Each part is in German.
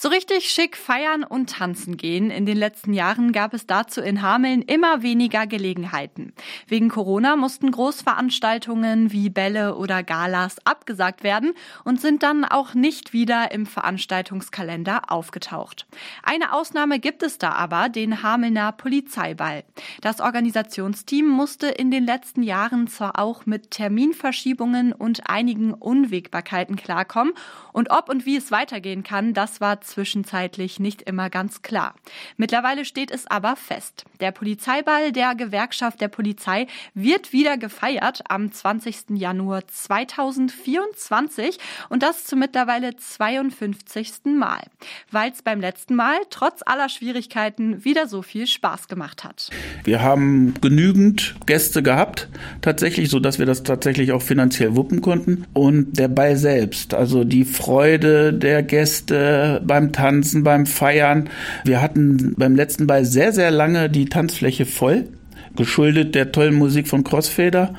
So richtig schick feiern und tanzen gehen. In den letzten Jahren gab es dazu in Hameln immer weniger Gelegenheiten. Wegen Corona mussten Großveranstaltungen wie Bälle oder Galas abgesagt werden und sind dann auch nicht wieder im Veranstaltungskalender aufgetaucht. Eine Ausnahme gibt es da aber, den Hamelner Polizeiball. Das Organisationsteam musste in den letzten Jahren zwar auch mit Terminverschiebungen und einigen Unwägbarkeiten klarkommen und ob und wie es weitergehen kann, das war zwischenzeitlich nicht immer ganz klar. Mittlerweile steht es aber fest. Der Polizeiball der Gewerkschaft der Polizei wird wieder gefeiert am 20. Januar 2024 und das zum mittlerweile 52. Mal, weil es beim letzten Mal trotz aller Schwierigkeiten wieder so viel Spaß gemacht hat. Wir haben genügend Gäste gehabt, tatsächlich, so wir das tatsächlich auch finanziell wuppen konnten und der Ball selbst, also die Freude der Gäste bei beim Tanzen, beim Feiern. Wir hatten beim letzten Ball sehr, sehr lange die Tanzfläche voll, geschuldet der tollen Musik von Crossfader.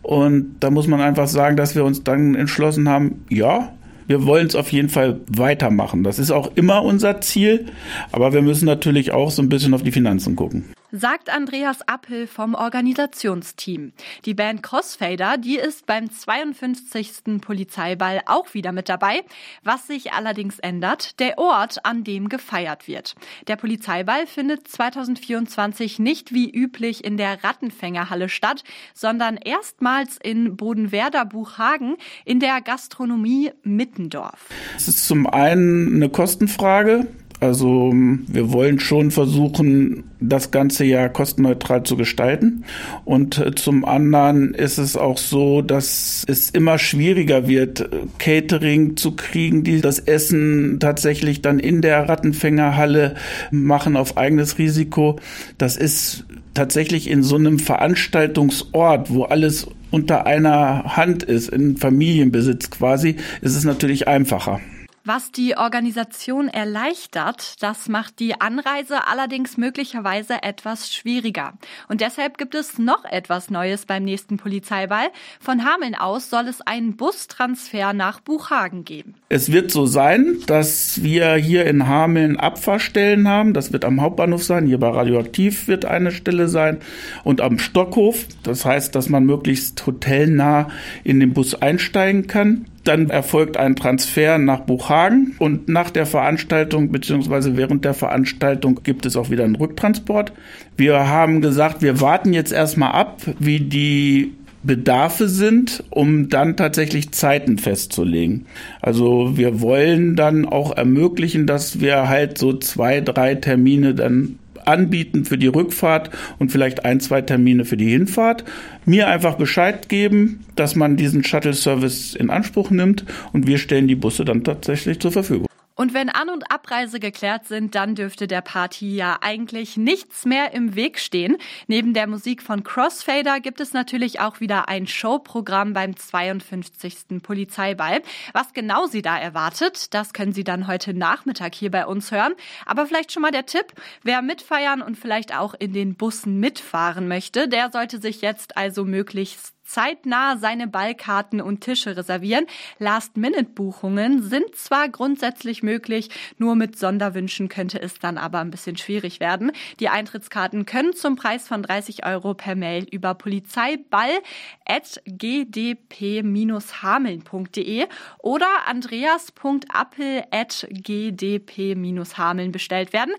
Und da muss man einfach sagen, dass wir uns dann entschlossen haben, ja, wir wollen es auf jeden Fall weitermachen. Das ist auch immer unser Ziel, aber wir müssen natürlich auch so ein bisschen auf die Finanzen gucken sagt Andreas Appel vom Organisationsteam. Die Band Crossfader, die ist beim 52. Polizeiball auch wieder mit dabei. Was sich allerdings ändert, der Ort, an dem gefeiert wird. Der Polizeiball findet 2024 nicht wie üblich in der Rattenfängerhalle statt, sondern erstmals in Bodenwerder Buchhagen in der Gastronomie Mittendorf. Es ist zum einen eine Kostenfrage. Also wir wollen schon versuchen, das ganze Jahr kostenneutral zu gestalten. Und äh, zum anderen ist es auch so, dass es immer schwieriger wird, Catering zu kriegen, die das Essen tatsächlich dann in der Rattenfängerhalle machen auf eigenes Risiko. Das ist tatsächlich in so einem Veranstaltungsort, wo alles unter einer Hand ist, in Familienbesitz quasi, ist es natürlich einfacher. Was die Organisation erleichtert, das macht die Anreise allerdings möglicherweise etwas schwieriger. Und deshalb gibt es noch etwas Neues beim nächsten Polizeiball. Von Hameln aus soll es einen Bustransfer nach Buchhagen geben. Es wird so sein, dass wir hier in Hameln Abfahrstellen haben. Das wird am Hauptbahnhof sein. Hier bei Radioaktiv wird eine Stelle sein. Und am Stockhof. Das heißt, dass man möglichst hotelnah in den Bus einsteigen kann. Dann erfolgt ein Transfer nach Buchhagen und nach der Veranstaltung bzw. während der Veranstaltung gibt es auch wieder einen Rücktransport. Wir haben gesagt, wir warten jetzt erstmal ab, wie die Bedarfe sind, um dann tatsächlich Zeiten festzulegen. Also wir wollen dann auch ermöglichen, dass wir halt so zwei, drei Termine dann anbieten für die Rückfahrt und vielleicht ein, zwei Termine für die Hinfahrt. Mir einfach Bescheid geben, dass man diesen Shuttle-Service in Anspruch nimmt und wir stellen die Busse dann tatsächlich zur Verfügung. Und wenn An- und Abreise geklärt sind, dann dürfte der Party ja eigentlich nichts mehr im Weg stehen. Neben der Musik von Crossfader gibt es natürlich auch wieder ein Showprogramm beim 52. Polizeiball. Was genau Sie da erwartet, das können Sie dann heute Nachmittag hier bei uns hören. Aber vielleicht schon mal der Tipp, wer mitfeiern und vielleicht auch in den Bussen mitfahren möchte, der sollte sich jetzt also möglichst zeitnah seine Ballkarten und Tische reservieren. Last-Minute-Buchungen sind zwar grundsätzlich möglich, nur mit Sonderwünschen könnte es dann aber ein bisschen schwierig werden. Die Eintrittskarten können zum Preis von 30 Euro per Mail über polizeiball.gdp-hameln.de oder andreas.appel.gdp-hameln bestellt werden.